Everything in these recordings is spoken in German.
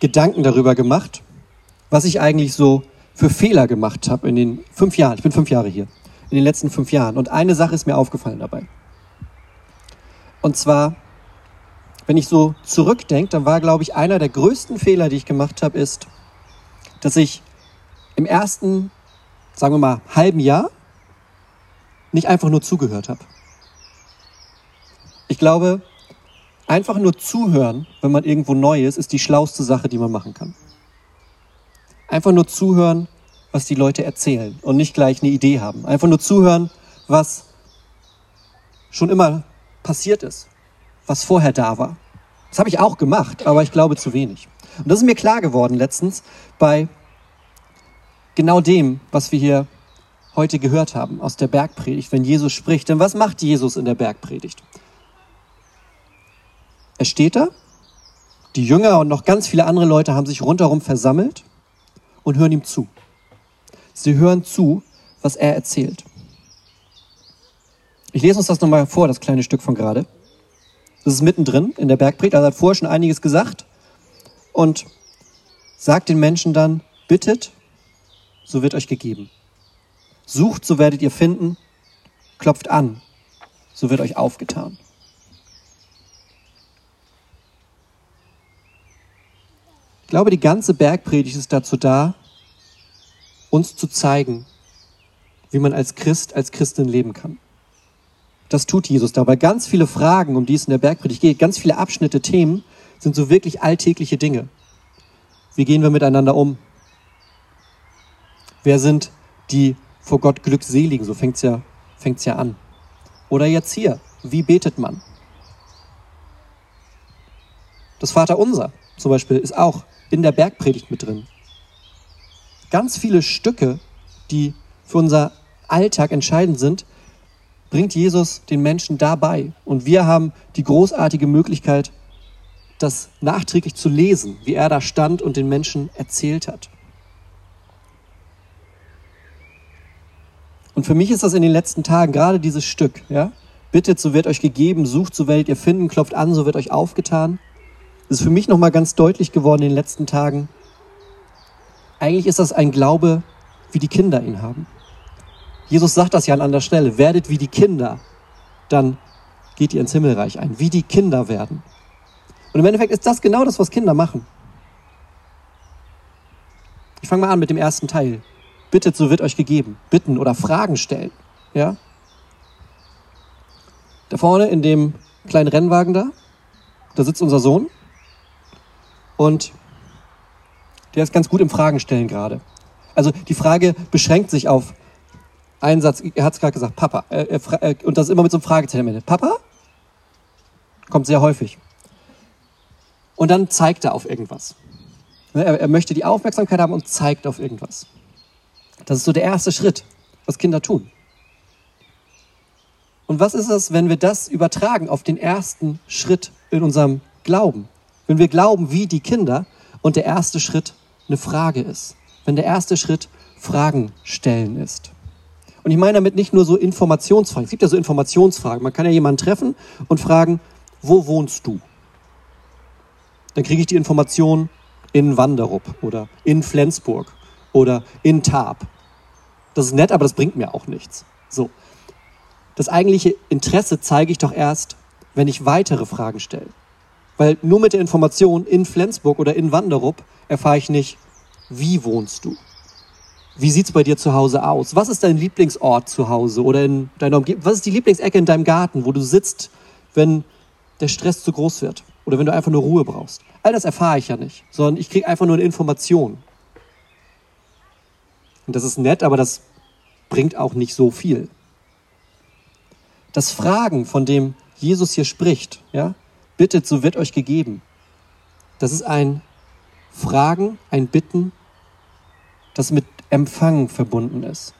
Gedanken darüber gemacht, was ich eigentlich so für Fehler gemacht habe in den fünf Jahren. Ich bin fünf Jahre hier. In den letzten fünf Jahren. Und eine Sache ist mir aufgefallen dabei. Und zwar, wenn ich so zurückdenke, dann war, glaube ich, einer der größten Fehler, die ich gemacht habe, ist, dass ich im ersten, sagen wir mal, halben Jahr nicht einfach nur zugehört habe. Ich glaube, Einfach nur zuhören, wenn man irgendwo neu ist, ist die schlauste Sache, die man machen kann. Einfach nur zuhören, was die Leute erzählen und nicht gleich eine Idee haben. Einfach nur zuhören, was schon immer passiert ist, was vorher da war. Das habe ich auch gemacht, aber ich glaube zu wenig. Und das ist mir klar geworden letztens bei genau dem, was wir hier heute gehört haben aus der Bergpredigt, wenn Jesus spricht. Denn was macht Jesus in der Bergpredigt? Er steht da, die Jünger und noch ganz viele andere Leute haben sich rundherum versammelt und hören ihm zu. Sie hören zu, was er erzählt. Ich lese uns das nochmal vor, das kleine Stück von gerade. Das ist mittendrin in der Bergpredigt. Er hat vorher schon einiges gesagt und sagt den Menschen dann, bittet, so wird euch gegeben. Sucht, so werdet ihr finden. Klopft an, so wird euch aufgetan. Ich glaube, die ganze Bergpredigt ist dazu da, uns zu zeigen, wie man als Christ, als Christin leben kann. Das tut Jesus dabei. Ganz viele Fragen, um die es in der Bergpredigt geht, ganz viele Abschnitte, Themen, sind so wirklich alltägliche Dinge. Wie gehen wir miteinander um? Wer sind die vor Gott Glückseligen? So fängt's ja, fängt's ja an. Oder jetzt hier, wie betet man? Das Vaterunser zum Beispiel ist auch in der Bergpredigt mit drin. Ganz viele Stücke, die für unser Alltag entscheidend sind, bringt Jesus den Menschen dabei. Und wir haben die großartige Möglichkeit, das nachträglich zu lesen, wie er da stand und den Menschen erzählt hat. Und für mich ist das in den letzten Tagen gerade dieses Stück, ja? Bittet, so wird euch gegeben, sucht, so werdet ihr finden, klopft an, so wird euch aufgetan. Ist für mich nochmal ganz deutlich geworden in den letzten Tagen. Eigentlich ist das ein Glaube, wie die Kinder ihn haben. Jesus sagt das ja an anderer Stelle. Werdet wie die Kinder, dann geht ihr ins Himmelreich ein. Wie die Kinder werden. Und im Endeffekt ist das genau das, was Kinder machen. Ich fange mal an mit dem ersten Teil. Bittet, so wird euch gegeben. Bitten oder Fragen stellen. Ja? Da vorne in dem kleinen Rennwagen da, da sitzt unser Sohn. Und der ist ganz gut im Fragen stellen gerade. Also die Frage beschränkt sich auf einen Satz. Er hat es gerade gesagt, Papa. Er, er, und das immer mit so einem Fragezeichen. Papa? Kommt sehr häufig. Und dann zeigt er auf irgendwas. Ne, er, er möchte die Aufmerksamkeit haben und zeigt auf irgendwas. Das ist so der erste Schritt, was Kinder tun. Und was ist es, wenn wir das übertragen auf den ersten Schritt in unserem Glauben? Wenn wir glauben wie die Kinder und der erste Schritt eine Frage ist. Wenn der erste Schritt Fragen stellen ist. Und ich meine damit nicht nur so Informationsfragen. Es gibt ja so Informationsfragen. Man kann ja jemanden treffen und fragen, wo wohnst du? Dann kriege ich die Information in Wanderup oder in Flensburg oder in Tarp. Das ist nett, aber das bringt mir auch nichts. So. Das eigentliche Interesse zeige ich doch erst, wenn ich weitere Fragen stelle. Weil nur mit der Information in Flensburg oder in Wanderup erfahre ich nicht, wie wohnst du? Wie sieht's bei dir zu Hause aus? Was ist dein Lieblingsort zu Hause oder in deiner Umgebung? Was ist die Lieblingsecke in deinem Garten, wo du sitzt, wenn der Stress zu groß wird oder wenn du einfach nur Ruhe brauchst? All das erfahre ich ja nicht, sondern ich kriege einfach nur eine Information. Und das ist nett, aber das bringt auch nicht so viel. Das Fragen, von dem Jesus hier spricht, ja, bittet, so wird euch gegeben. Das ist ein Fragen, ein Bitten, das mit Empfangen verbunden ist.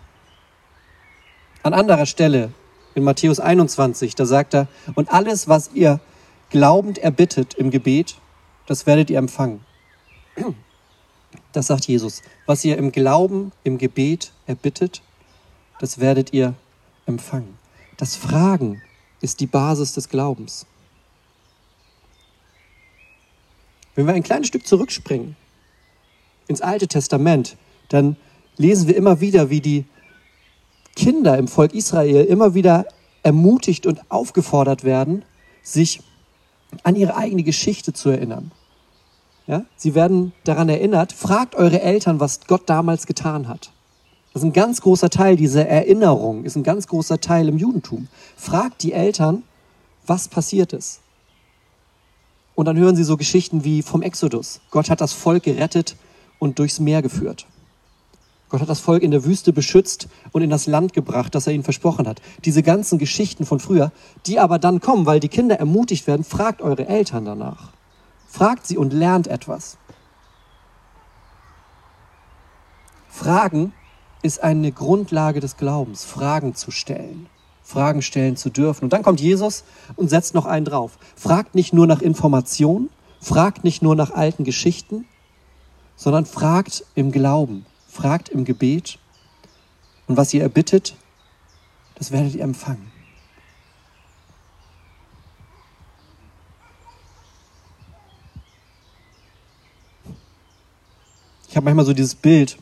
An anderer Stelle in Matthäus 21, da sagt er, und alles, was ihr glaubend erbittet im Gebet, das werdet ihr empfangen. Das sagt Jesus. Was ihr im Glauben, im Gebet erbittet, das werdet ihr empfangen. Das Fragen ist die Basis des Glaubens. Wenn wir ein kleines Stück zurückspringen ins Alte Testament, dann lesen wir immer wieder, wie die Kinder im Volk Israel immer wieder ermutigt und aufgefordert werden, sich an ihre eigene Geschichte zu erinnern. Ja? Sie werden daran erinnert, fragt eure Eltern, was Gott damals getan hat. Das ist ein ganz großer Teil dieser Erinnerung, ist ein ganz großer Teil im Judentum. Fragt die Eltern, was passiert ist. Und dann hören sie so Geschichten wie vom Exodus. Gott hat das Volk gerettet und durchs Meer geführt. Gott hat das Volk in der Wüste beschützt und in das Land gebracht, das er ihnen versprochen hat. Diese ganzen Geschichten von früher, die aber dann kommen, weil die Kinder ermutigt werden, fragt eure Eltern danach. Fragt sie und lernt etwas. Fragen ist eine Grundlage des Glaubens, Fragen zu stellen, Fragen stellen zu dürfen. Und dann kommt Jesus und setzt noch einen drauf. Fragt nicht nur nach Informationen, fragt nicht nur nach alten Geschichten, sondern fragt im Glauben, fragt im Gebet und was ihr erbittet, das werdet ihr empfangen. Ich habe manchmal so dieses Bild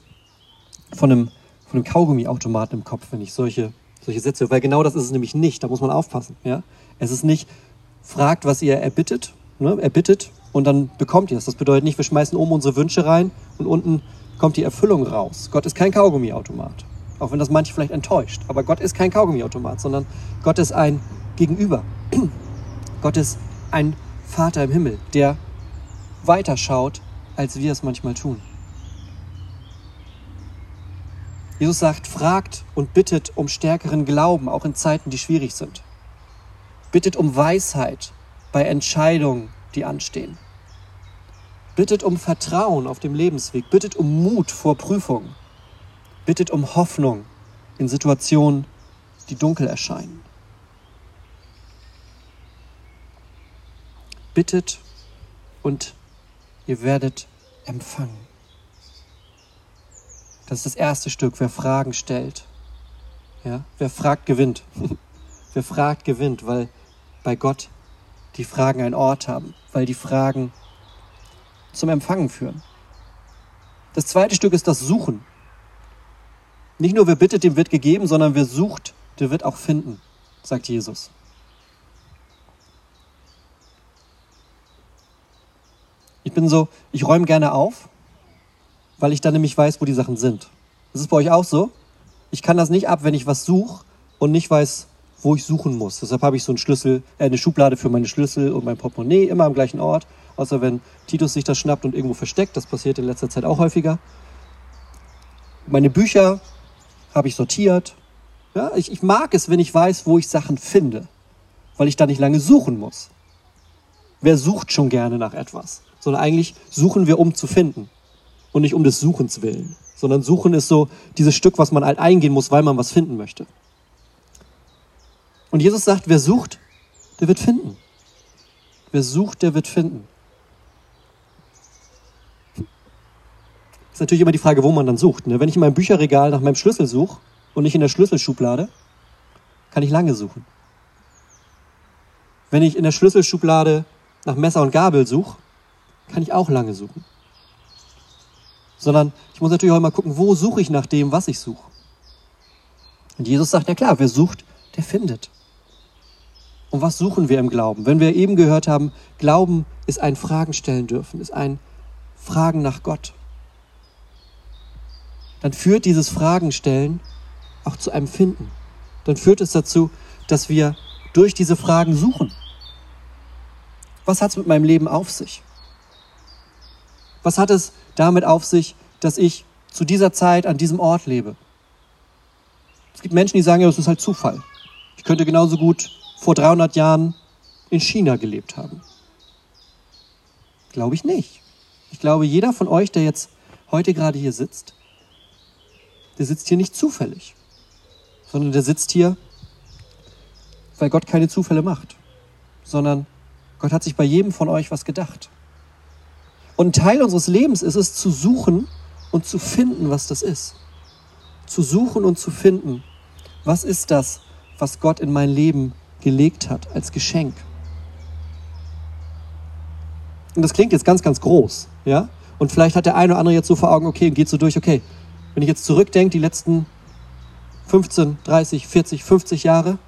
von einem, von einem Kaugummiautomaten im Kopf, wenn ich solche, solche Sätze, weil genau das ist es nämlich nicht, da muss man aufpassen. Ja? Es ist nicht, fragt, was ihr erbittet, ne? erbittet und dann bekommt ihr es. Das bedeutet nicht, wir schmeißen oben unsere Wünsche rein und unten kommt die Erfüllung raus. Gott ist kein Kaugummiautomat. Auch wenn das manche vielleicht enttäuscht. Aber Gott ist kein Kaugummiautomat, sondern Gott ist ein Gegenüber. Gott ist ein Vater im Himmel, der weiterschaut, als wir es manchmal tun. Jesus sagt, fragt und bittet um stärkeren Glauben, auch in Zeiten, die schwierig sind. Bittet um Weisheit bei Entscheidungen, die anstehen. Bittet um Vertrauen auf dem Lebensweg. Bittet um Mut vor Prüfungen. Bittet um Hoffnung in Situationen, die dunkel erscheinen. Bittet und ihr werdet empfangen. Das ist das erste Stück, wer Fragen stellt. Ja? Wer fragt, gewinnt. wer fragt, gewinnt, weil bei Gott die Fragen einen Ort haben, weil die Fragen zum Empfangen führen. Das zweite Stück ist das Suchen. Nicht nur wer bittet, dem wird gegeben, sondern wer sucht, der wird auch finden, sagt Jesus. Ich bin so, ich räume gerne auf, weil ich dann nämlich weiß, wo die Sachen sind. Das ist bei euch auch so. Ich kann das nicht ab, wenn ich was suche und nicht weiß, wo ich suchen muss. Deshalb habe ich so einen Schlüssel, äh, eine Schublade für meine Schlüssel und mein Portemonnaie immer am gleichen Ort außer wenn Titus sich das schnappt und irgendwo versteckt. Das passiert in letzter Zeit auch häufiger. Meine Bücher habe ich sortiert. Ja, ich, ich mag es, wenn ich weiß, wo ich Sachen finde, weil ich da nicht lange suchen muss. Wer sucht schon gerne nach etwas? Sondern eigentlich suchen wir, um zu finden und nicht um des Suchens willen. Sondern Suchen ist so dieses Stück, was man halt eingehen muss, weil man was finden möchte. Und Jesus sagt, wer sucht, der wird finden. Wer sucht, der wird finden. Ist natürlich immer die Frage, wo man dann sucht. Ne? Wenn ich in meinem Bücherregal nach meinem Schlüssel suche und nicht in der Schlüsselschublade, kann ich lange suchen. Wenn ich in der Schlüsselschublade nach Messer und Gabel suche, kann ich auch lange suchen. Sondern ich muss natürlich auch immer gucken, wo suche ich nach dem, was ich suche. Und Jesus sagt, ja klar, wer sucht, der findet. Und was suchen wir im Glauben? Wenn wir eben gehört haben, Glauben ist ein Fragen stellen dürfen, ist ein Fragen nach Gott dann führt dieses Fragenstellen auch zu einem Finden. Dann führt es dazu, dass wir durch diese Fragen suchen. Was hat es mit meinem Leben auf sich? Was hat es damit auf sich, dass ich zu dieser Zeit an diesem Ort lebe? Es gibt Menschen, die sagen, ja, das ist halt Zufall. Ich könnte genauso gut vor 300 Jahren in China gelebt haben. Glaube ich nicht. Ich glaube, jeder von euch, der jetzt heute gerade hier sitzt, der sitzt hier nicht zufällig, sondern der sitzt hier, weil Gott keine Zufälle macht, sondern Gott hat sich bei jedem von euch was gedacht. Und Teil unseres Lebens ist es zu suchen und zu finden, was das ist. Zu suchen und zu finden, was ist das, was Gott in mein Leben gelegt hat als Geschenk. Und das klingt jetzt ganz, ganz groß, ja? Und vielleicht hat der eine oder andere jetzt so vor Augen, okay, geht so durch, okay, wenn ich jetzt zurückdenke, die letzten 15, 30, 40, 50 Jahre,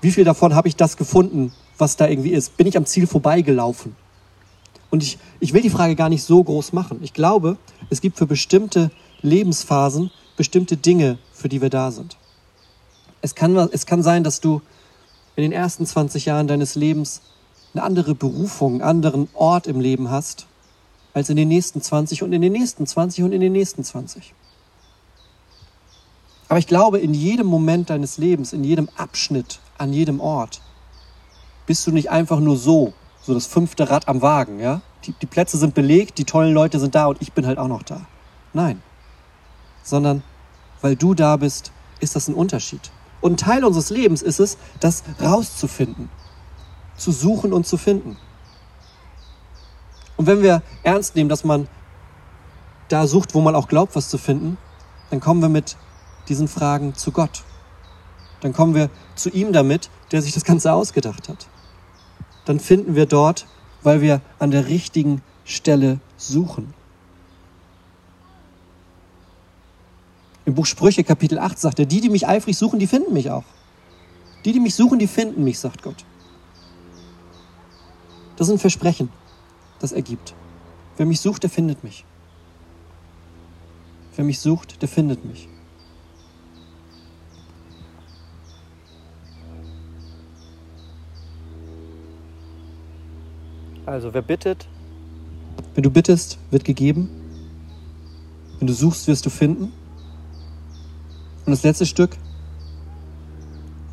wie viel davon habe ich das gefunden, was da irgendwie ist? Bin ich am Ziel vorbeigelaufen? Und ich, ich will die Frage gar nicht so groß machen. Ich glaube, es gibt für bestimmte Lebensphasen bestimmte Dinge, für die wir da sind. Es kann, es kann sein, dass du in den ersten 20 Jahren deines Lebens eine andere Berufung, einen anderen Ort im Leben hast, als in den nächsten 20 und in den nächsten 20 und in den nächsten 20. Aber ich glaube, in jedem Moment deines Lebens, in jedem Abschnitt, an jedem Ort, bist du nicht einfach nur so, so das fünfte Rad am Wagen, ja? Die, die Plätze sind belegt, die tollen Leute sind da und ich bin halt auch noch da. Nein. Sondern weil du da bist, ist das ein Unterschied. Und Teil unseres Lebens ist es, das rauszufinden, zu suchen und zu finden. Und wenn wir ernst nehmen, dass man da sucht, wo man auch glaubt, was zu finden, dann kommen wir mit diesen Fragen zu Gott. Dann kommen wir zu ihm damit, der sich das Ganze ausgedacht hat. Dann finden wir dort, weil wir an der richtigen Stelle suchen. Im Buch Sprüche Kapitel 8 sagt er, die, die mich eifrig suchen, die finden mich auch. Die, die mich suchen, die finden mich, sagt Gott. Das ist ein Versprechen, das er gibt. Wer mich sucht, der findet mich. Wer mich sucht, der findet mich. Also, wer bittet? Wenn du bittest, wird gegeben. Wenn du suchst, wirst du finden. Und das letzte Stück,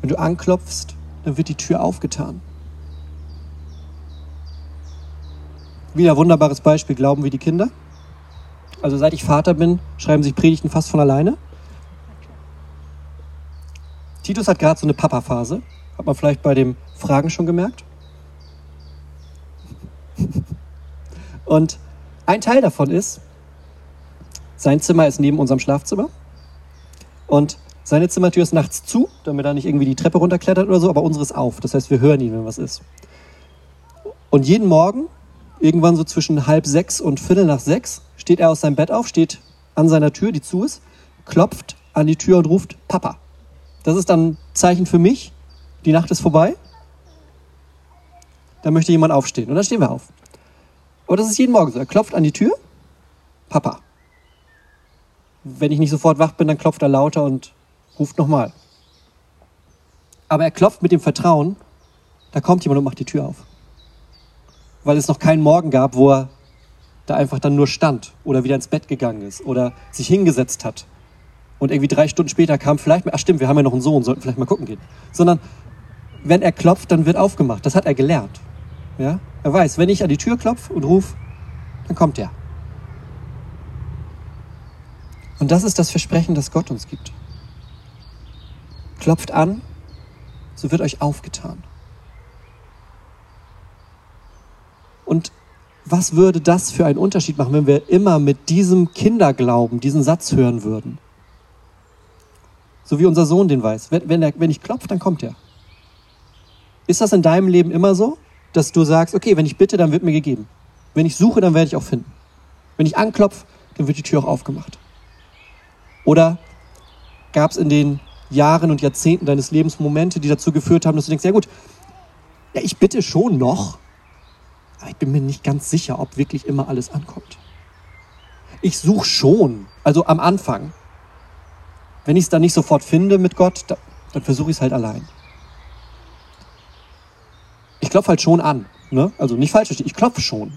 wenn du anklopfst, dann wird die Tür aufgetan. Wieder wunderbares Beispiel, glauben wie die Kinder. Also seit ich Vater bin, schreiben sich Predigten fast von alleine. Titus hat gerade so eine Papa-Phase. Hat man vielleicht bei dem Fragen schon gemerkt. Und ein Teil davon ist, sein Zimmer ist neben unserem Schlafzimmer. Und seine Zimmertür ist nachts zu, damit er nicht irgendwie die Treppe runterklettert oder so, aber unsere ist auf. Das heißt, wir hören ihn, wenn was ist. Und jeden Morgen, irgendwann so zwischen halb sechs und viertel nach sechs, steht er aus seinem Bett auf, steht an seiner Tür, die zu ist, klopft an die Tür und ruft Papa. Das ist dann ein Zeichen für mich, die Nacht ist vorbei. Da möchte jemand aufstehen. Und dann stehen wir auf. Aber das ist jeden Morgen so. Er klopft an die Tür, Papa. Wenn ich nicht sofort wach bin, dann klopft er lauter und ruft nochmal. Aber er klopft mit dem Vertrauen, da kommt jemand und macht die Tür auf. Weil es noch keinen Morgen gab, wo er da einfach dann nur stand oder wieder ins Bett gegangen ist oder sich hingesetzt hat. Und irgendwie drei Stunden später kam vielleicht ach stimmt, wir haben ja noch einen Sohn, sollten vielleicht mal gucken gehen. Sondern wenn er klopft, dann wird aufgemacht. Das hat er gelernt. Ja? Er weiß, wenn ich an die Tür klopfe und rufe, dann kommt er. Und das ist das Versprechen, das Gott uns gibt. Klopft an, so wird euch aufgetan. Und was würde das für einen Unterschied machen, wenn wir immer mit diesem Kinderglauben diesen Satz hören würden? So wie unser Sohn den weiß. Wenn, wenn, er, wenn ich klopfe, dann kommt er. Ist das in deinem Leben immer so, dass du sagst, okay, wenn ich bitte, dann wird mir gegeben. Wenn ich suche, dann werde ich auch finden. Wenn ich anklopfe, dann wird die Tür auch aufgemacht. Oder gab es in den Jahren und Jahrzehnten deines Lebens Momente, die dazu geführt haben, dass du denkst, ja gut, ja, ich bitte schon noch, aber ich bin mir nicht ganz sicher, ob wirklich immer alles ankommt. Ich suche schon, also am Anfang. Wenn ich es dann nicht sofort finde mit Gott, dann versuche ich es halt allein. Ich klopfe halt schon an. Ne? Also nicht falsch verstehen, ich klopfe schon.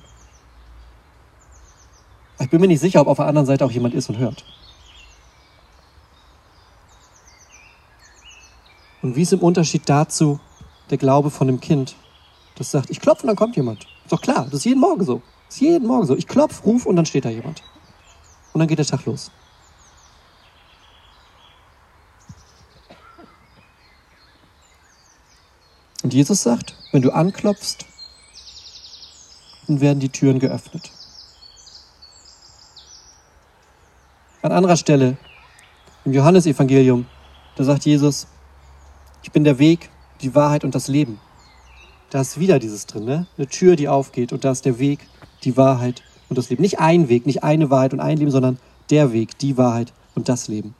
Ich bin mir nicht sicher, ob auf der anderen Seite auch jemand ist und hört. Und wie ist im Unterschied dazu der Glaube von einem Kind, das sagt, ich klopfe und dann kommt jemand? Ist doch klar, das ist jeden Morgen so. ist jeden Morgen so. Ich klopf, ruf und dann steht da jemand. Und dann geht der Tag los. Und Jesus sagt, wenn du anklopfst, dann werden die Türen geöffnet. An anderer Stelle im Johannesevangelium, da sagt Jesus, ich bin der Weg, die Wahrheit und das Leben. Da ist wieder dieses drin, ne? Eine Tür, die aufgeht und da ist der Weg, die Wahrheit und das Leben. Nicht ein Weg, nicht eine Wahrheit und ein Leben, sondern der Weg, die Wahrheit und das Leben.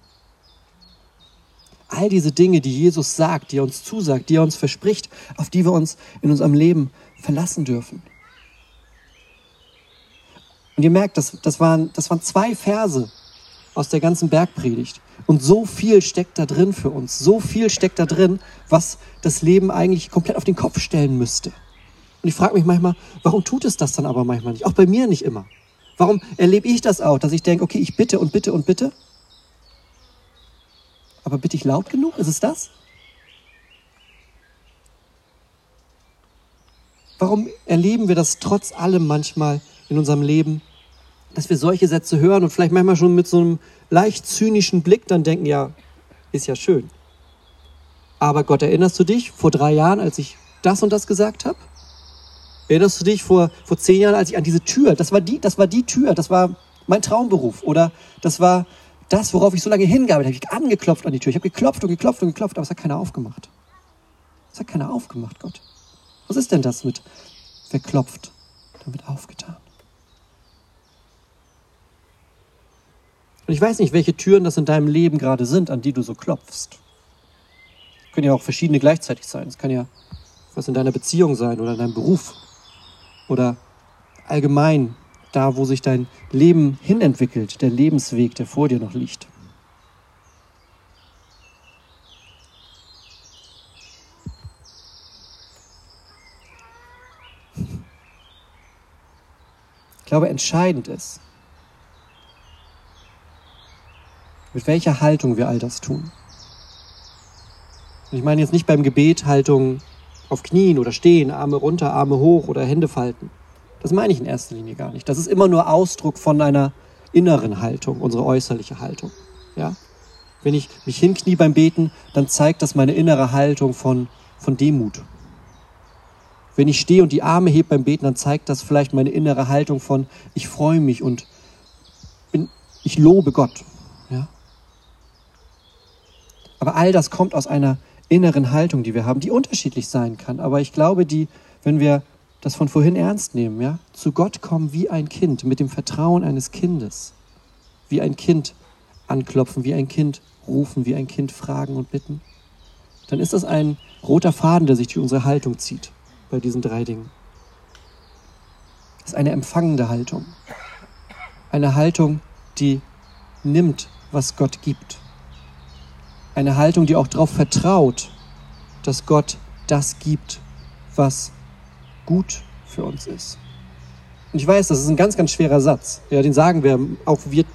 All diese Dinge, die Jesus sagt, die er uns zusagt, die er uns verspricht, auf die wir uns in unserem Leben verlassen dürfen. Und ihr merkt, das, das, waren, das waren zwei Verse aus der ganzen Bergpredigt. Und so viel steckt da drin für uns. So viel steckt da drin, was das Leben eigentlich komplett auf den Kopf stellen müsste. Und ich frage mich manchmal, warum tut es das dann aber manchmal nicht? Auch bei mir nicht immer. Warum erlebe ich das auch, dass ich denke, okay, ich bitte und bitte und bitte? Aber bitte ich laut genug? Ist es das? Warum erleben wir das trotz allem manchmal in unserem Leben, dass wir solche Sätze hören und vielleicht manchmal schon mit so einem leicht zynischen Blick dann denken, ja, ist ja schön. Aber Gott, erinnerst du dich vor drei Jahren, als ich das und das gesagt habe? Erinnerst du dich vor, vor zehn Jahren, als ich an diese Tür, das war die, das war die Tür, das war mein Traumberuf oder das war das, worauf ich so lange hingearbeitet habe. Ich angeklopft an die Tür. Ich habe geklopft und geklopft und geklopft, aber es hat keiner aufgemacht. Es hat keiner aufgemacht, Gott. Was ist denn das mit, wer klopft, dann wird aufgetan? Und ich weiß nicht, welche Türen das in deinem Leben gerade sind, an die du so klopfst. Können ja auch verschiedene gleichzeitig sein. Es kann ja was in deiner Beziehung sein oder in deinem Beruf oder allgemein da, wo sich dein Leben hinentwickelt, der Lebensweg, der vor dir noch liegt. Ich glaube, entscheidend ist, mit welcher Haltung wir all das tun. Und ich meine jetzt nicht beim Gebet Haltung auf Knien oder stehen, Arme runter, Arme hoch oder Hände falten. Das meine ich in erster Linie gar nicht. Das ist immer nur Ausdruck von einer inneren Haltung, unsere äußerliche Haltung. Ja? Wenn ich mich hinknie beim Beten, dann zeigt das meine innere Haltung von, von Demut. Wenn ich stehe und die Arme hebe beim Beten, dann zeigt das vielleicht meine innere Haltung von, ich freue mich und bin, ich lobe Gott. Ja? Aber all das kommt aus einer inneren Haltung, die wir haben, die unterschiedlich sein kann. Aber ich glaube, die, wenn wir das von vorhin ernst nehmen, ja, zu Gott kommen wie ein Kind, mit dem Vertrauen eines Kindes, wie ein Kind anklopfen, wie ein Kind rufen, wie ein Kind fragen und bitten, dann ist das ein roter Faden, der sich durch unsere Haltung zieht bei diesen drei Dingen. Das ist eine empfangende Haltung. Eine Haltung, die nimmt, was Gott gibt. Eine Haltung, die auch darauf vertraut, dass Gott das gibt, was gut für uns ist. Und ich weiß, das ist ein ganz, ganz schwerer Satz. Ja, den sagen wir, auch wir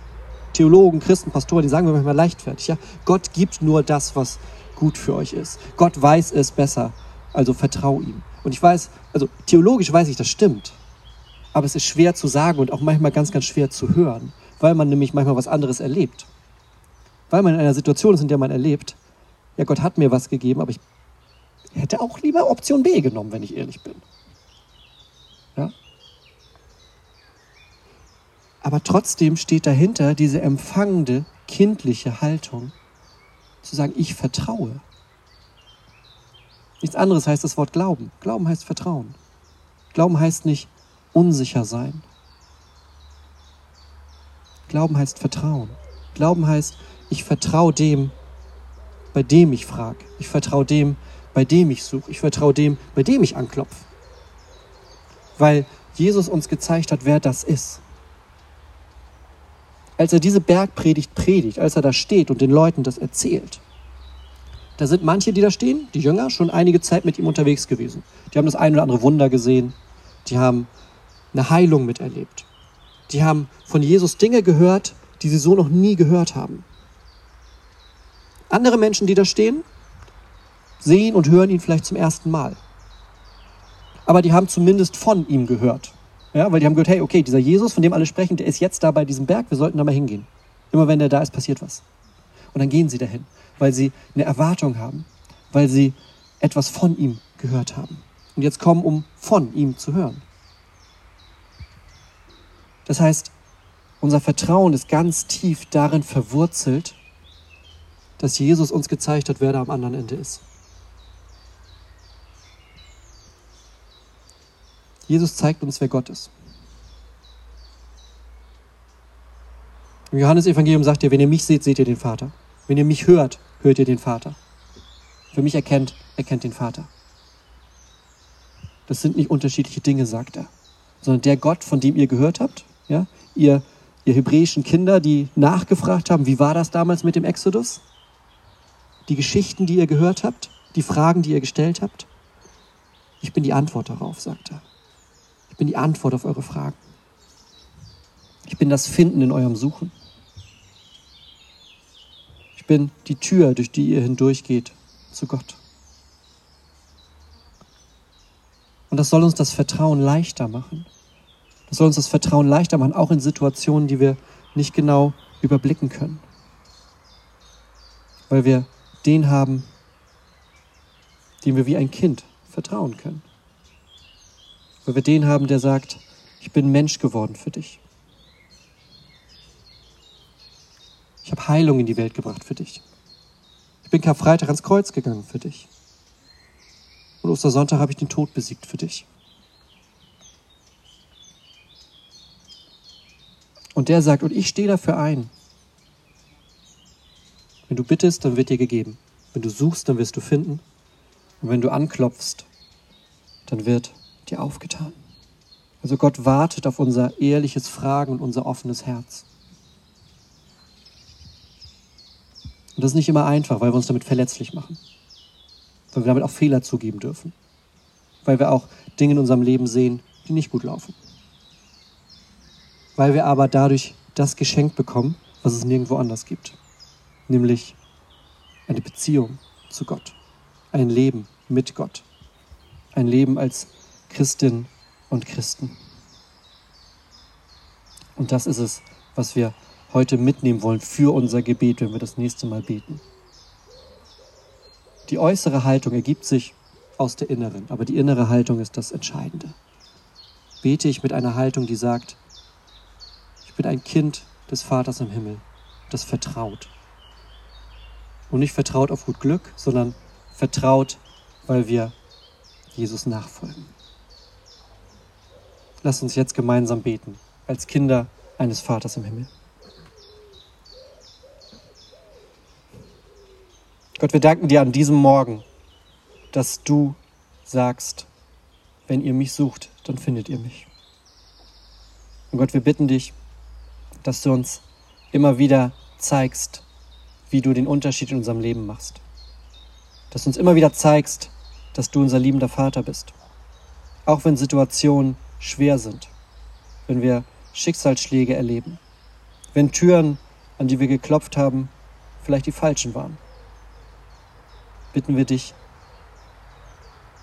Theologen, Christen, Pastoren, die sagen wir manchmal leichtfertig. Ja, Gott gibt nur das, was gut für euch ist. Gott weiß es besser, also vertrau ihm. Und ich weiß, also theologisch weiß ich, das stimmt. Aber es ist schwer zu sagen und auch manchmal ganz, ganz schwer zu hören, weil man nämlich manchmal was anderes erlebt. Weil man in einer Situation ist, in der man erlebt, ja, Gott hat mir was gegeben, aber ich hätte auch lieber Option B genommen, wenn ich ehrlich bin. Aber trotzdem steht dahinter diese empfangende, kindliche Haltung, zu sagen, ich vertraue. Nichts anderes heißt das Wort Glauben. Glauben heißt Vertrauen. Glauben heißt nicht unsicher sein. Glauben heißt Vertrauen. Glauben heißt, ich vertraue dem, bei dem ich frage. Ich vertraue dem, bei dem ich suche. Ich vertraue dem, bei dem ich anklopfe weil Jesus uns gezeigt hat, wer das ist. Als er diese Bergpredigt predigt, als er da steht und den Leuten das erzählt, da sind manche, die da stehen, die Jünger, schon einige Zeit mit ihm unterwegs gewesen. Die haben das ein oder andere Wunder gesehen, die haben eine Heilung miterlebt. Die haben von Jesus Dinge gehört, die sie so noch nie gehört haben. Andere Menschen, die da stehen, sehen und hören ihn vielleicht zum ersten Mal aber die haben zumindest von ihm gehört. Ja, weil die haben gehört, hey, okay, dieser Jesus, von dem alle sprechen, der ist jetzt da bei diesem Berg, wir sollten da mal hingehen. Immer wenn der da ist, passiert was. Und dann gehen sie dahin, weil sie eine Erwartung haben, weil sie etwas von ihm gehört haben. Und jetzt kommen, um von ihm zu hören. Das heißt, unser Vertrauen ist ganz tief darin verwurzelt, dass Jesus uns gezeigt hat, wer da am anderen Ende ist. Jesus zeigt uns, wer Gott ist. Im Johannesevangelium sagt er, wenn ihr mich seht, seht ihr den Vater. Wenn ihr mich hört, hört ihr den Vater. Wer mich erkennt, erkennt den Vater. Das sind nicht unterschiedliche Dinge, sagt er, sondern der Gott, von dem ihr gehört habt, ja, ihr, ihr hebräischen Kinder, die nachgefragt haben, wie war das damals mit dem Exodus? Die Geschichten, die ihr gehört habt, die Fragen, die ihr gestellt habt. Ich bin die Antwort darauf, sagt er. Ich bin die Antwort auf eure Fragen. Ich bin das Finden in eurem Suchen. Ich bin die Tür, durch die ihr hindurchgeht zu Gott. Und das soll uns das Vertrauen leichter machen. Das soll uns das Vertrauen leichter machen, auch in Situationen, die wir nicht genau überblicken können. Weil wir den haben, dem wir wie ein Kind vertrauen können. Weil wir den haben, der sagt, ich bin Mensch geworden für dich. Ich habe Heilung in die Welt gebracht für dich. Ich bin Karfreitag ans Kreuz gegangen für dich. Und Ostersonntag habe ich den Tod besiegt für dich. Und der sagt, und ich stehe dafür ein. Wenn du bittest, dann wird dir gegeben. Wenn du suchst, dann wirst du finden. Und wenn du anklopfst, dann wird dir aufgetan. Also Gott wartet auf unser ehrliches Fragen und unser offenes Herz. Und das ist nicht immer einfach, weil wir uns damit verletzlich machen. Weil wir damit auch Fehler zugeben dürfen. Weil wir auch Dinge in unserem Leben sehen, die nicht gut laufen weil wir aber dadurch das Geschenk bekommen, was es nirgendwo anders gibt, nämlich eine Beziehung zu Gott, ein Leben mit Gott, ein Leben als Christin und Christen. Und das ist es, was wir heute mitnehmen wollen für unser Gebet, wenn wir das nächste Mal beten. Die äußere Haltung ergibt sich aus der inneren, aber die innere Haltung ist das Entscheidende. Bete ich mit einer Haltung, die sagt, bin ein Kind des Vaters im Himmel, das vertraut. Und nicht vertraut auf gut Glück, sondern vertraut, weil wir Jesus nachfolgen. Lass uns jetzt gemeinsam beten, als Kinder eines Vaters im Himmel. Gott, wir danken dir an diesem Morgen, dass du sagst, wenn ihr mich sucht, dann findet ihr mich. Und Gott, wir bitten dich, dass du uns immer wieder zeigst, wie du den Unterschied in unserem Leben machst. Dass du uns immer wieder zeigst, dass du unser liebender Vater bist. Auch wenn Situationen schwer sind, wenn wir Schicksalsschläge erleben, wenn Türen, an die wir geklopft haben, vielleicht die falschen waren. Bitten wir dich,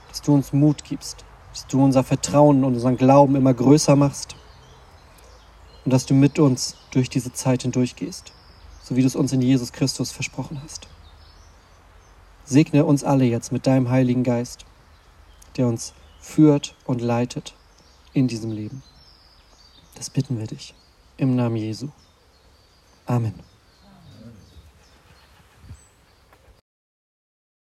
dass du uns Mut gibst, dass du unser Vertrauen und unseren Glauben immer größer machst und dass du mit uns durch diese Zeit hindurchgehst, so wie du es uns in Jesus Christus versprochen hast. Segne uns alle jetzt mit deinem Heiligen Geist, der uns führt und leitet in diesem Leben. Das bitten wir dich im Namen Jesu. Amen.